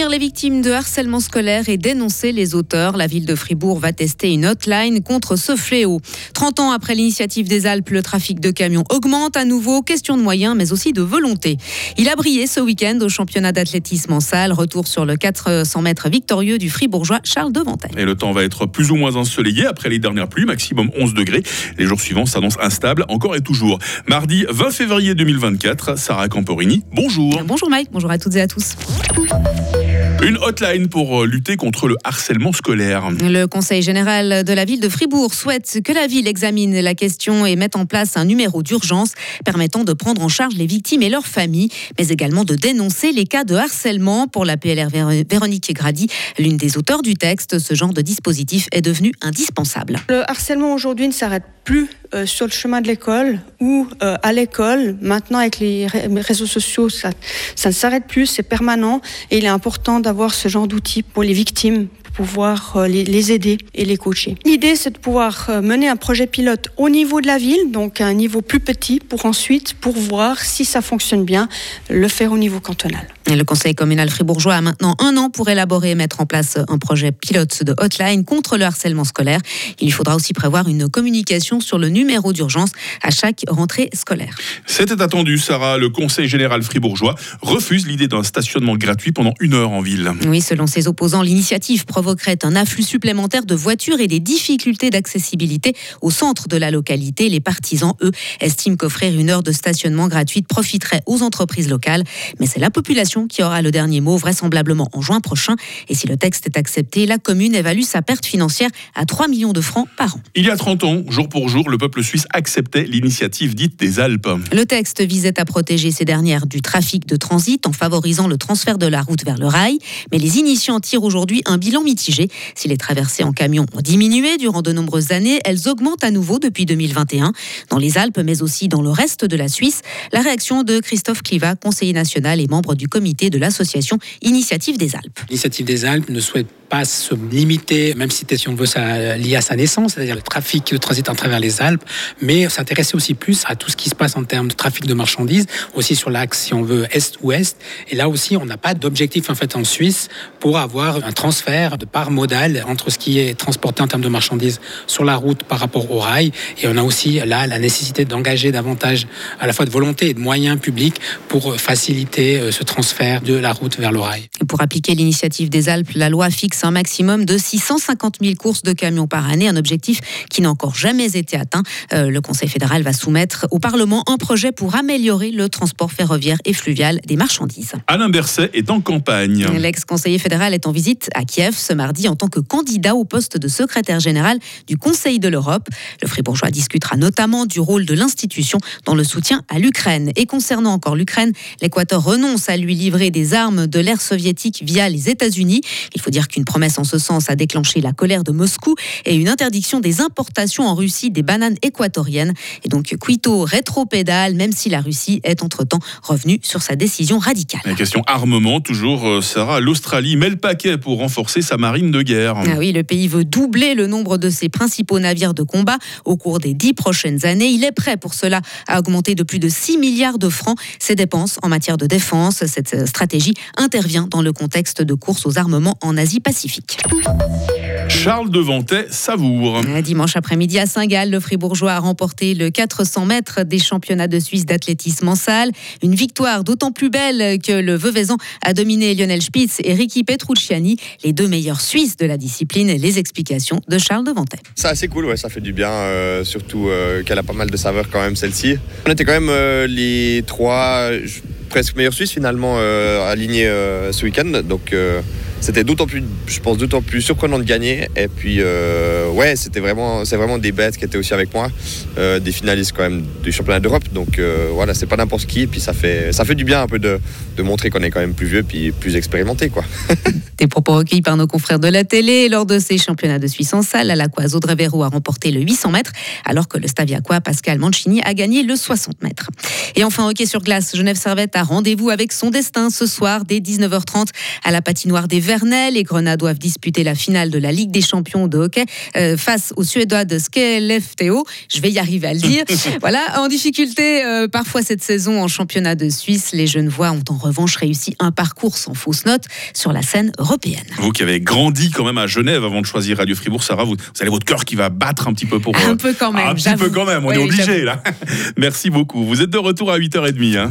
prévenir les victimes de harcèlement scolaire et dénoncer les auteurs. La ville de Fribourg va tester une hotline contre ce fléau. 30 ans après l'initiative des Alpes, le trafic de camions augmente à nouveau. Question de moyens, mais aussi de volonté. Il a brillé ce week-end au championnat d'athlétisme en salle. Retour sur le 400 mètres victorieux du fribourgeois Charles Devantel. Et le temps va être plus ou moins ensoleillé après les dernières pluies, maximum 11 degrés. Les jours suivants s'annoncent instables, encore et toujours. Mardi 20 février 2024, Sarah Camporini, bonjour. Bonjour Mike, bonjour à toutes et à tous. Une hotline pour euh, lutter contre le harcèlement scolaire. Le Conseil général de la ville de Fribourg souhaite que la ville examine la question et mette en place un numéro d'urgence permettant de prendre en charge les victimes et leurs familles, mais également de dénoncer les cas de harcèlement. Pour la PLR Véronique Grady, l'une des auteurs du texte, ce genre de dispositif est devenu indispensable. Le harcèlement aujourd'hui ne s'arrête plus euh, sur le chemin de l'école ou euh, à l'école. Maintenant, avec les réseaux sociaux, ça, ça ne s'arrête plus, c'est permanent et il est important d'avoir ce genre d'outils pour les victimes, pouvoir euh, les, aider et les coacher. L'idée, c'est de pouvoir euh, mener un projet pilote au niveau de la ville, donc à un niveau plus petit, pour ensuite, pour voir si ça fonctionne bien, le faire au niveau cantonal. Le conseil communal fribourgeois a maintenant un an pour élaborer et mettre en place un projet pilote de hotline contre le harcèlement scolaire. Il faudra aussi prévoir une communication sur le numéro d'urgence à chaque rentrée scolaire. C'était attendu, Sarah. Le conseil général fribourgeois refuse l'idée d'un stationnement gratuit pendant une heure en ville. Oui, selon ses opposants, l'initiative provoquerait un afflux supplémentaire de voitures et des difficultés d'accessibilité au centre de la localité. Les partisans, eux, estiment qu'offrir une heure de stationnement gratuite profiterait aux entreprises locales. Mais c'est la population qui aura le dernier mot, vraisemblablement en juin prochain. Et si le texte est accepté, la commune évalue sa perte financière à 3 millions de francs par an. Il y a 30 ans, jour pour jour, le peuple suisse acceptait l'initiative dite des Alpes. Le texte visait à protéger ces dernières du trafic de transit en favorisant le transfert de la route vers le rail. Mais les initiants tirent aujourd'hui un bilan si les traversées en camion ont diminué durant de nombreuses années, elles augmentent à nouveau depuis 2021 dans les Alpes, mais aussi dans le reste de la Suisse. La réaction de Christophe Cliva, conseiller national et membre du comité de l'association Initiative des Alpes. L'initiative des Alpes ne souhaite pas se limiter, même si on veut ça lié à sa naissance, c'est-à-dire le trafic de transit à travers les Alpes, mais s'intéresser aussi plus à tout ce qui se passe en termes de trafic de marchandises, aussi sur l'axe, si on veut, est-ouest. Et là aussi, on n'a pas d'objectif en fait en Suisse pour avoir un transfert de part modale entre ce qui est transporté en termes de marchandises sur la route par rapport au rail. Et on a aussi là la nécessité d'engager davantage à la fois de volonté et de moyens publics pour faciliter euh, ce transfert de la route vers le rail. Pour appliquer l'initiative des Alpes, la loi fixe un maximum de 650 000 courses de camions par année, un objectif qui n'a encore jamais été atteint. Euh, le Conseil fédéral va soumettre au Parlement un projet pour améliorer le transport ferroviaire et fluvial des marchandises. Alain Berset est en campagne. L'ex-conseiller fédéral est en visite à Kiev ce mardi en tant que candidat au poste de secrétaire général du Conseil de l'Europe. Le Fribourgeois discutera notamment du rôle de l'institution dans le soutien à l'Ukraine. Et concernant encore l'Ukraine, l'Équateur renonce à lui livrer des armes de l'ère soviétique via les États-Unis. Il faut dire qu'une promesse en ce sens a déclenché la colère de Moscou et une interdiction des importations en Russie des bananes équatoriennes. Et donc Quito rétropédale, même si la Russie est entre-temps revenue sur sa décision radicale. La question armement, toujours, euh, Sarah. L'Australie met le paquet pour renforcer sa marine de guerre. Ah oui, le pays veut doubler le nombre de ses principaux navires de combat au cours des dix prochaines années. Il est prêt pour cela à augmenter de plus de 6 milliards de francs ses dépenses en matière de défense. Cette stratégie intervient dans le contexte de course aux armements en Asie-Pacifique. Charles Devantet savoure. Dimanche après-midi à Saint-Gall, le Fribourgeois a remporté le 400 mètres des championnats de Suisse d'athlétisme en salle. Une victoire d'autant plus belle que le Veuvezan a dominé Lionel Spitz et Ricky Petrucciani, les deux meilleurs Suisses de la discipline. Les explications de Charles Devantet. C'est assez cool, ouais, ça fait du bien, euh, surtout euh, qu'elle a pas mal de saveurs quand même celle-ci. On était quand même euh, les trois presque meilleurs Suisses finalement alignés ce week-end, donc c'était d'autant plus, je pense, d'autant plus surprenant de gagner. Et puis, euh, ouais, c'était vraiment, c'est vraiment des bêtes qui étaient aussi avec moi, euh, des finalistes quand même du championnat d'Europe. Donc euh, voilà, c'est pas n'importe qui. Et puis ça fait, ça fait du bien un peu de, de montrer qu'on est quand même plus vieux puis plus expérimenté, quoi. des propos recueillis par nos confrères de la télé lors de ces championnats de Suisse en salle. À quoi Audrey Véro a remporté le 800 mètres, alors que le Staviacois Pascal Mancini a gagné le 60 mètres. Et enfin, hockey sur glace, Genève Servette a rendez-vous avec son destin ce soir dès 19h30 à la patinoire des Les Grenats doivent disputer la finale de la Ligue des champions de hockey euh, face aux Suédois de Skellefteå. Je vais y arriver à le dire. voilà, en difficulté euh, parfois cette saison en championnat de Suisse, les Genevois ont en revanche réussi un parcours sans fausse note sur la scène européenne. Vous qui avez grandi quand même à Genève avant de choisir Radio Fribourg, Sarah, vous, vous avez votre cœur qui va battre un petit peu pour... Un peu quand même. Un petit peu quand même, on est obligé là. Merci beaucoup. Vous êtes de retour à 8h30. Hein.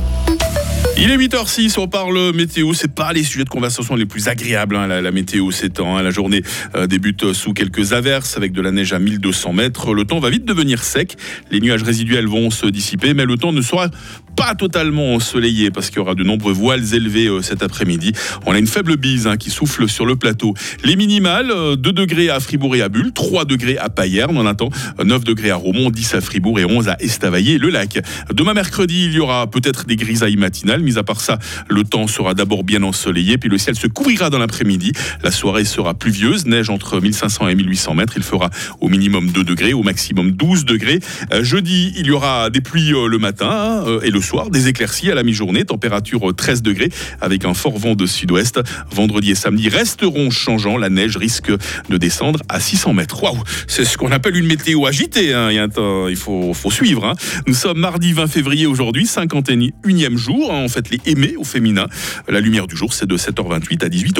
Il est 8h06, on parle météo. C'est pas les sujets de conversation les plus agréables, hein, la, météo temps. Hein. La journée euh, débute sous quelques averses avec de la neige à 1200 mètres. Le temps va vite devenir sec. Les nuages résiduels vont se dissiper, mais le temps ne sera pas totalement ensoleillé parce qu'il y aura de nombreux voiles élevés euh, cet après-midi. On a une faible bise hein, qui souffle sur le plateau. Les minimales, 2 euh, degrés à Fribourg et à Bulle, 3 degrés à Payerne. On attend 9 degrés à Romont, 10 à Fribourg et 11 à Estavayer-le-Lac. Demain mercredi, il y aura peut-être des grisailles matinales. Mis à part ça, le temps sera d'abord bien ensoleillé, puis le ciel se couvrira dans l'après-midi. La soirée sera pluvieuse, neige entre 1500 et 1800 mètres. Il fera au minimum 2 degrés, au maximum 12 degrés. Euh, jeudi, il y aura des pluies le matin hein, et le soir, des éclaircies à la mi-journée, température 13 degrés avec un fort vent de sud-ouest. Vendredi et samedi resteront changeants. La neige risque de descendre à 600 mètres. Waouh, c'est ce qu'on appelle une météo agitée. Hein. Il, faut, faut suivre. Hein. Nous sommes mardi 20 février aujourd'hui, 51e jour. En fait, les aimés au féminin. La lumière du jour, c'est de 7h28 à 18h.